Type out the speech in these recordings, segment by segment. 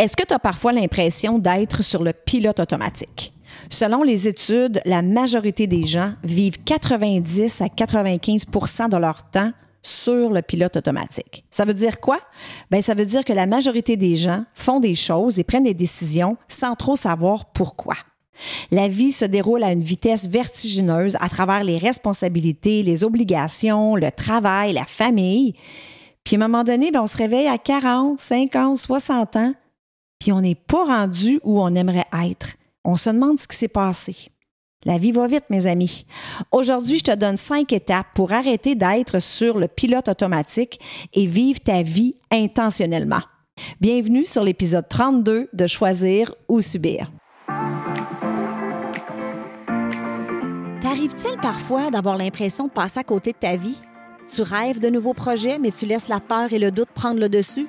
Est-ce que tu as parfois l'impression d'être sur le pilote automatique? Selon les études, la majorité des gens vivent 90 à 95% de leur temps sur le pilote automatique. Ça veut dire quoi? Ben, ça veut dire que la majorité des gens font des choses et prennent des décisions sans trop savoir pourquoi. La vie se déroule à une vitesse vertigineuse à travers les responsabilités, les obligations, le travail, la famille. Puis à un moment donné, ben, on se réveille à 40, 50, 60 ans, puis on n'est pas rendu où on aimerait être. On se demande ce qui s'est passé. La vie va vite, mes amis. Aujourd'hui, je te donne cinq étapes pour arrêter d'être sur le pilote automatique et vivre ta vie intentionnellement. Bienvenue sur l'épisode 32 de Choisir ou Subir. T'arrive-t-il parfois d'avoir l'impression de passer à côté de ta vie? Tu rêves de nouveaux projets, mais tu laisses la peur et le doute prendre le dessus?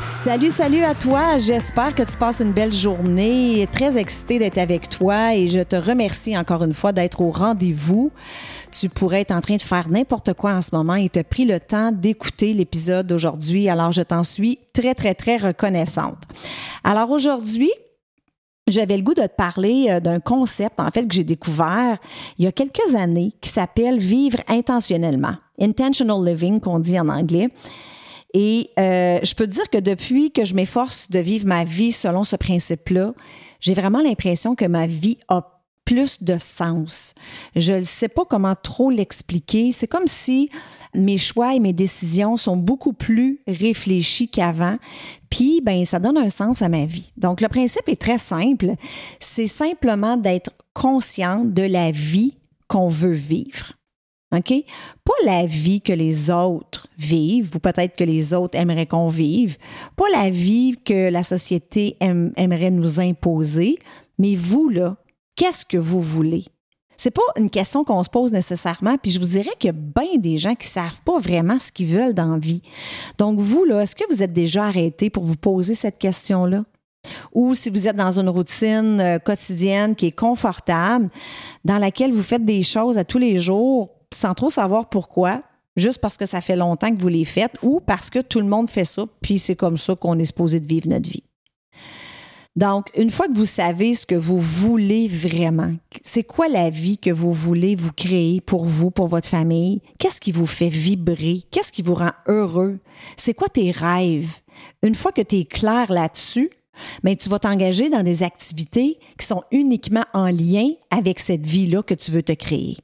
Salut, salut à toi. J'espère que tu passes une belle journée. Très excitée d'être avec toi et je te remercie encore une fois d'être au rendez-vous. Tu pourrais être en train de faire n'importe quoi en ce moment et te pris le temps d'écouter l'épisode d'aujourd'hui. Alors, je t'en suis très, très, très reconnaissante. Alors, aujourd'hui, j'avais le goût de te parler euh, d'un concept, en fait, que j'ai découvert il y a quelques années qui s'appelle vivre intentionnellement. Intentional living, qu'on dit en anglais. Et euh, je peux te dire que depuis que je m'efforce de vivre ma vie selon ce principe-là, j'ai vraiment l'impression que ma vie a plus de sens. Je ne sais pas comment trop l'expliquer. C'est comme si mes choix et mes décisions sont beaucoup plus réfléchis qu'avant. Puis, ben, ça donne un sens à ma vie. Donc, le principe est très simple. C'est simplement d'être conscient de la vie qu'on veut vivre. OK? Pas la vie que les autres vivent, ou peut-être que les autres aimeraient qu'on vive, pas la vie que la société aimerait nous imposer, mais vous, là, qu'est-ce que vous voulez? C'est pas une question qu'on se pose nécessairement, puis je vous dirais qu'il y a bien des gens qui savent pas vraiment ce qu'ils veulent dans la vie. Donc, vous, là, est-ce que vous êtes déjà arrêté pour vous poser cette question-là? Ou si vous êtes dans une routine euh, quotidienne qui est confortable, dans laquelle vous faites des choses à tous les jours sans trop savoir pourquoi, juste parce que ça fait longtemps que vous les faites ou parce que tout le monde fait ça, puis c'est comme ça qu'on est supposé de vivre notre vie. Donc, une fois que vous savez ce que vous voulez vraiment, c'est quoi la vie que vous voulez vous créer pour vous, pour votre famille? Qu'est-ce qui vous fait vibrer? Qu'est-ce qui vous rend heureux? C'est quoi tes rêves? Une fois que tu es clair là-dessus, mais ben, tu vas t'engager dans des activités qui sont uniquement en lien avec cette vie-là que tu veux te créer.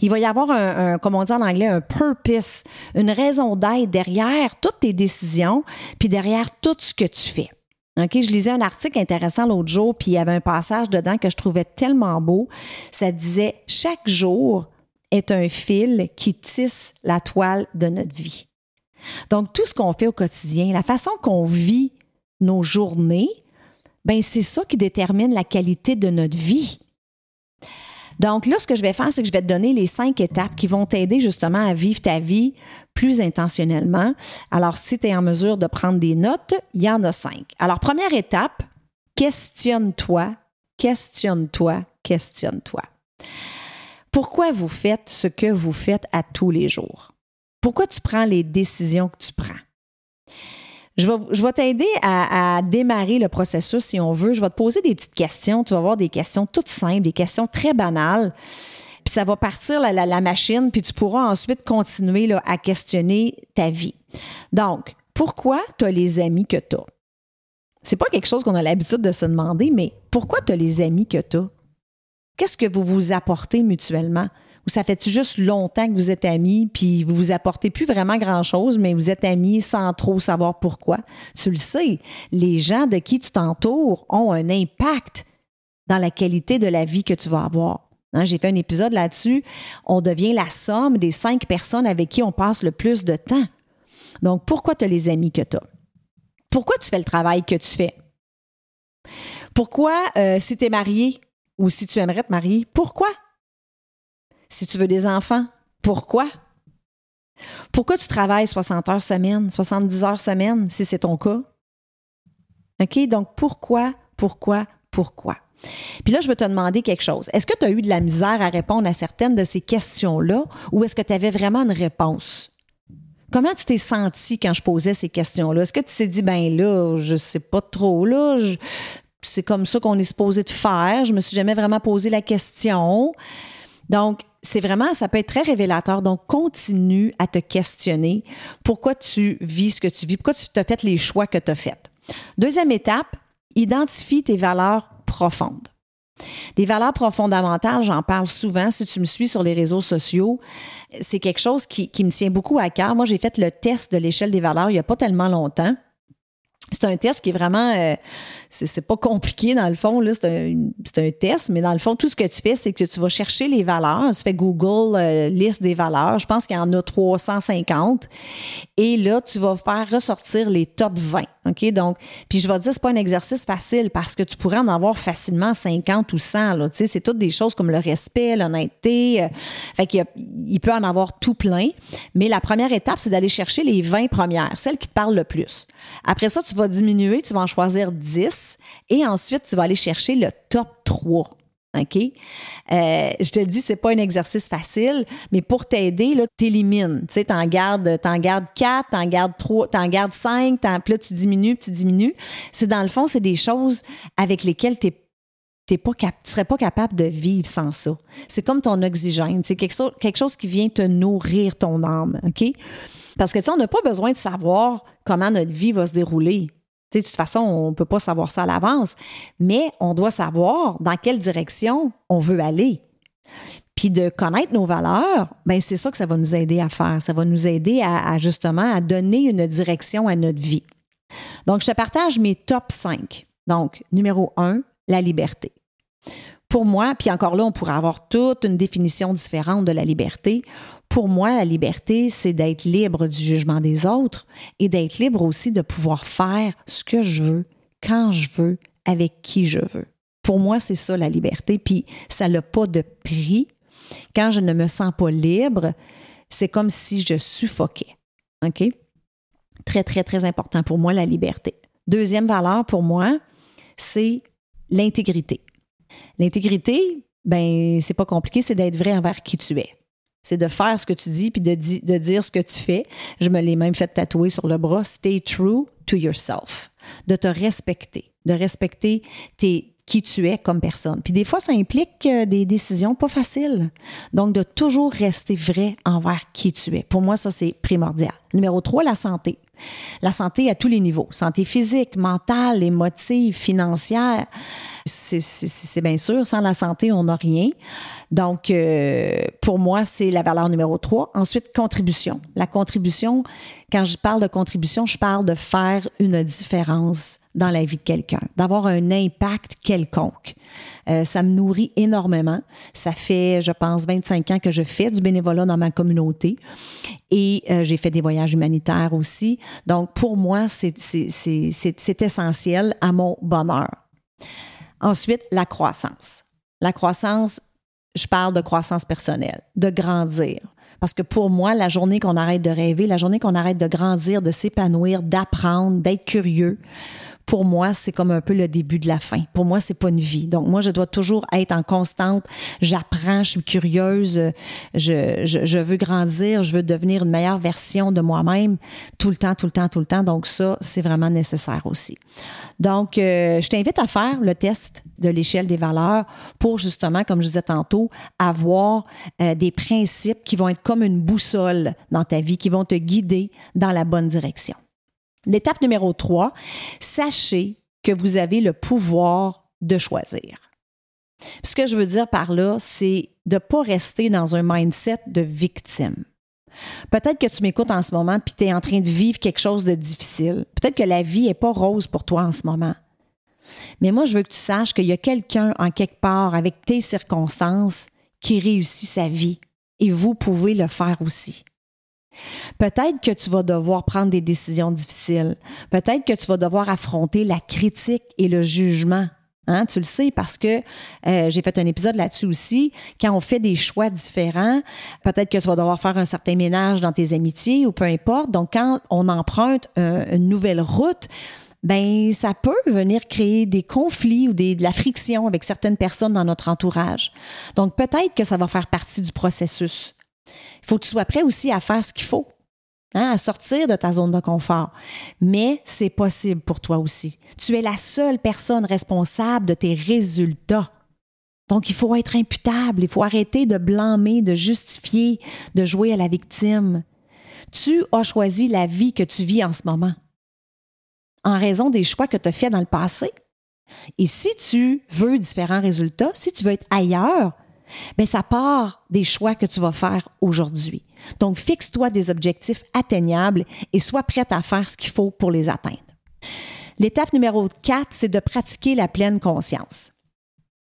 Il va y avoir un, comme on dit en anglais, un purpose, une raison d'être derrière toutes tes décisions, puis derrière tout ce que tu fais. je lisais un article intéressant l'autre jour, puis il y avait un passage dedans que je trouvais tellement beau. Ça disait Chaque jour est un fil qui tisse la toile de notre vie. Donc, tout ce qu'on fait au quotidien, la façon qu'on vit nos journées, ben c'est ça qui détermine la qualité de notre vie. Donc là, ce que je vais faire, c'est que je vais te donner les cinq étapes qui vont t'aider justement à vivre ta vie plus intentionnellement. Alors, si tu es en mesure de prendre des notes, il y en a cinq. Alors, première étape, questionne-toi, questionne-toi, questionne-toi. Pourquoi vous faites ce que vous faites à tous les jours? Pourquoi tu prends les décisions que tu prends? Je vais, t'aider à, démarrer le processus si on veut. Je vais te poser des petites questions. Tu vas avoir des questions toutes simples, des questions très banales. Puis ça va partir la, machine, puis tu pourras ensuite continuer à questionner ta vie. Donc, pourquoi tu as les amis que tu as? C'est pas quelque chose qu'on a l'habitude de se demander, mais pourquoi tu as les amis que tu as? Qu'est-ce que vous vous apportez mutuellement? Ou ça fait-tu juste longtemps que vous êtes amis, puis vous vous apportez plus vraiment grand-chose, mais vous êtes amis sans trop savoir pourquoi? Tu le sais, les gens de qui tu t'entoures ont un impact dans la qualité de la vie que tu vas avoir. Hein, j'ai fait un épisode là-dessus. On devient la somme des cinq personnes avec qui on passe le plus de temps. Donc, pourquoi tu as les amis que tu as? Pourquoi tu fais le travail que tu fais? Pourquoi, euh, si tu es marié ou si tu aimerais te marier, pourquoi? Si tu veux des enfants, pourquoi? Pourquoi tu travailles 60 heures semaine, 70 heures semaine, si c'est ton cas? OK? Donc, pourquoi, pourquoi, pourquoi? Puis là, je veux te demander quelque chose. Est-ce que tu as eu de la misère à répondre à certaines de ces questions-là ou est-ce que tu avais vraiment une réponse? Comment tu t'es senti quand je posais ces questions-là? Est-ce que tu t'es dit, ben là, je sais pas trop, là, c'est comme ça qu'on est supposé de faire. Je me suis jamais vraiment posé la question. Donc, c'est vraiment, ça peut être très révélateur. Donc, continue à te questionner pourquoi tu vis ce que tu vis, pourquoi tu as fait les choix que tu as faits. Deuxième étape, identifie tes valeurs profondes. Des valeurs fondamentales, j'en parle souvent. Si tu me suis sur les réseaux sociaux, c'est quelque chose qui, qui me tient beaucoup à cœur. Moi, j'ai fait le test de l'échelle des valeurs il n'y a pas tellement longtemps. C'est un test qui est vraiment, euh, c'est pas compliqué dans le fond, c'est un, un, test, mais dans le fond, tout ce que tu fais, c'est que tu vas chercher les valeurs. Tu fais Google euh, liste des valeurs. Je pense qu'il y en a 350. Et là, tu vas faire ressortir les top 20. Donc, puis je vais te dire, c'est pas un exercice facile parce que tu pourrais en avoir facilement 50 ou 100. Là, tu sais, c'est toutes des choses comme le respect, l'honnêteté. Euh, fait qu'il il peut en avoir tout plein. Mais la première étape, c'est d'aller chercher les 20 premières, celles qui te parlent le plus. Après ça, tu vas diminuer, tu vas en choisir 10 et ensuite, tu vas aller chercher le top 3. OK? Euh, je te dis, c'est pas un exercice facile, mais pour t'aider, là, t'élimines. Tu sais, t'en gardes, t'en gardes 4, t'en gardes 3, t'en gardes 5, puis là, tu diminues, puis tu diminues. C'est dans le fond, c'est des choses avec lesquelles t'es tu pas serais pas capable de vivre sans ça. C'est comme ton oxygène, c'est quelque quelque chose qui vient te nourrir ton âme, OK? Parce que, tu sais, on n'a pas besoin de savoir comment notre vie va se dérouler de toute façon, on ne peut pas savoir ça à l'avance, mais on doit savoir dans quelle direction on veut aller. Puis de connaître nos valeurs, ben c'est ça que ça va nous aider à faire. Ça va nous aider à, justement à donner une direction à notre vie. Donc, je te partage mes top 5. Donc, numéro 1, la liberté. Pour moi, puis encore là, on pourrait avoir toute une définition différente de la liberté. Pour moi, la liberté, c'est d'être libre du jugement des autres et d'être libre aussi de pouvoir faire ce que je veux, quand je veux, avec qui je veux. Pour moi, c'est ça la liberté, puis ça n'a pas de prix. Quand je ne me sens pas libre, c'est comme si je suffoquais. OK? Très, très, très important pour moi, la liberté. Deuxième valeur pour moi, c'est l'intégrité. L'intégrité, ben, c'est pas compliqué, c'est d'être vrai envers qui tu es c'est de faire ce que tu dis puis de, dire ce que tu fais. Je me l'ai même fait tatouer sur le bras. Stay true to yourself. De te respecter, de respecter qui tu es comme personne. Puis des fois, ça implique euh, des décisions pas faciles. Donc, de toujours rester vrai envers qui tu es. Pour moi, ça, c'est primordial. Numéro 3, la santé. La santé à tous les niveaux. Santé physique, mentale, émotive, financière. C'est bien sûr, sans la santé, on n'a rien. Donc, euh, pour moi, c'est la valeur numéro 3. Ensuite, contribution. La contribution, quand je parle de contribution, je parle de faire une différence dans la vie de quelqu'un, d'avoir un impact quelconque. Euh, ça me nourrit énormément. Ça fait, je pense, 25 ans que je fais du bénévolat dans ma communauté et euh, j'ai fait des voyages humanitaires aussi. Donc, pour moi, c'est essentiel à mon bonheur. Ensuite, la croissance. La croissance, je parle de croissance personnelle, de grandir. Parce que pour moi, la journée qu'on arrête de rêver, la journée qu'on arrête de grandir, de s'épanouir, d'apprendre, d'être curieux, pour moi, c'est comme un peu le début de la fin. Pour moi, c'est pas une vie. Donc, moi, je dois toujours être en constante. J'apprends, je suis curieuse, je, veux grandir, je veux devenir une meilleure version de moi-même tout le temps, tout le temps, tout le temps. Donc, ça, c'est vraiment nécessaire aussi. Donc, euh, je t'invite à faire le test de l'échelle des valeurs pour justement, comme je disais tantôt, avoir euh, des principes qui vont être comme une boussole dans ta vie, qui vont te guider dans la bonne direction. L'étape numéro 3, sachez que vous avez le pouvoir de choisir. ce que je veux dire par là, c'est de ne pas rester dans un mindset de victime. Peut-être que tu m'écoutes en ce moment puis tu es en train de vivre quelque chose de difficile. Peut-être que la vie n'est pas rose pour toi en ce moment. Mais moi, je veux que tu saches qu'il y a quelqu'un en quelque part avec tes circonstances qui réussit sa vie et vous pouvez le faire aussi. Peut-être que tu vas devoir prendre des décisions difficiles. Peut-être que tu vas devoir affronter la critique et le jugement. Hein, tu le sais parce que euh, j'ai fait un épisode là-dessus aussi. Quand on fait des choix différents, peut-être que tu vas devoir faire un certain ménage dans tes amitiés ou peu importe. Donc, quand on emprunte euh, une nouvelle route, ben ça peut venir créer des conflits ou de la friction avec certaines personnes dans notre entourage. Donc, peut-être que ça va faire partie du processus. Il faut que tu sois prêt aussi à faire ce qu'il faut. Hein, à sortir de ta zone de confort. Mais c'est possible pour toi aussi. Tu es la seule personne responsable de tes résultats. Donc, il faut être imputable, il faut arrêter de blâmer, de justifier, de jouer à la victime. Tu as choisi la vie que tu vis en ce moment en raison des choix que tu as faits dans le passé. Et si tu veux différents résultats, si tu veux être ailleurs, bien, ça part des choix que tu vas faire aujourd'hui. Donc, fixe-toi des objectifs atteignables et sois prête à faire ce qu'il faut pour les atteindre. L'étape numéro 4, c'est de pratiquer la pleine conscience.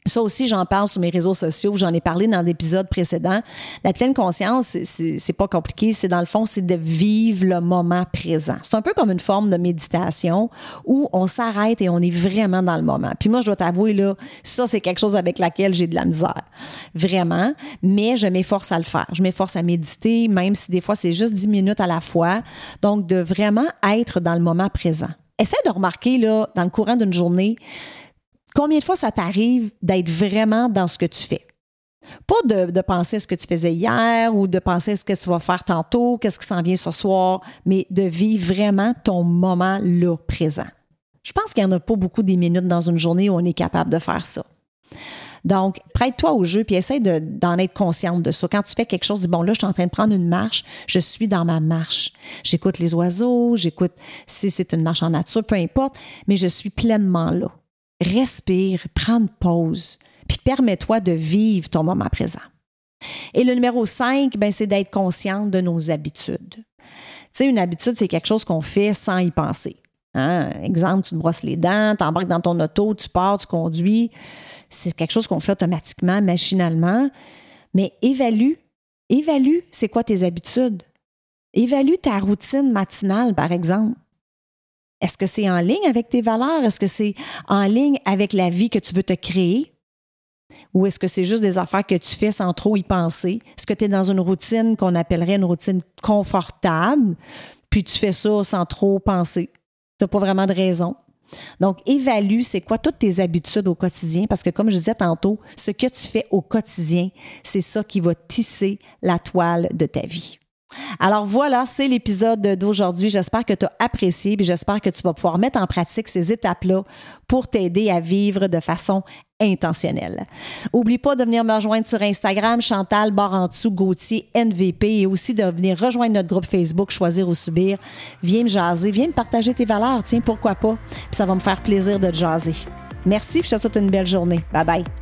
Ça aussi, j'en parle sur mes réseaux sociaux, j'en ai parlé dans l'épisode précédent. La pleine conscience, c'est pas compliqué, c'est dans le fond, c'est de vivre le moment présent. C'est un peu comme une forme de méditation où on s'arrête et on est vraiment dans le moment. Puis moi, je dois t'avouer, là, ça, c'est quelque chose avec laquelle j'ai de la misère. Vraiment. Mais je m'efforce à le faire. Je m'efforce à méditer, même si des fois, c'est juste 10 minutes à la fois. Donc, de vraiment être dans le moment présent. Essaie de remarquer, là, dans le courant d'une journée, Combien de fois ça t'arrive d'être vraiment dans ce que tu fais? Pas de, penser à ce que tu faisais hier ou de penser à ce que tu vas faire tantôt, qu'est-ce qui s'en vient ce soir, mais de vivre vraiment ton moment là, présent. Je pense qu'il n'y en a pas beaucoup des minutes dans une journée où on est capable de faire ça. Donc, prête-toi au jeu puis essaie d'en être consciente de ça. Quand tu fais quelque chose, dis bon, là, je suis en train de prendre une marche, je suis dans ma marche. J'écoute les oiseaux, j'écoute si c'est une marche en nature, peu importe, mais je suis pleinement là respire, prends une pause, puis permets-toi de vivre ton moment présent. Et le numéro 5, ben, c'est d'être consciente de nos habitudes. Tu sais, une habitude, c'est quelque chose qu'on fait sans y penser. Hein? Exemple, tu te brosses les dents, tu embarques dans ton auto, tu pars, tu conduis. C'est quelque chose qu'on fait automatiquement, machinalement. Mais évalue, évalue, c'est quoi tes habitudes? Évalue ta routine matinale, par exemple. Est-ce que c'est en ligne avec tes valeurs? Est-ce que c'est en ligne avec la vie que tu veux te créer? Ou est-ce que c'est juste des affaires que tu fais sans trop y penser? Est-ce que tu es dans une routine qu'on appellerait une routine confortable, puis tu fais ça sans trop penser? Tu n'as pas vraiment de raison. Donc, évalue c'est quoi toutes tes habitudes au quotidien, parce que comme je disais tantôt, ce que tu fais au quotidien, c'est ça qui va tisser la toile de ta vie. Alors voilà, c'est l'épisode d'aujourd'hui. J'espère que tu as apprécié et j'espère que tu vas pouvoir mettre en pratique ces étapes-là pour t'aider à vivre de façon intentionnelle. Oublie pas de venir me rejoindre sur Instagram, Chantal Barantou Gauthier NVP et aussi de venir rejoindre notre groupe Facebook Choisir ou Subir. Viens me jaser, viens me partager tes valeurs, tiens, pourquoi pas. Puis ça va me faire plaisir de te jaser. Merci, je te souhaite une belle journée. Bye bye.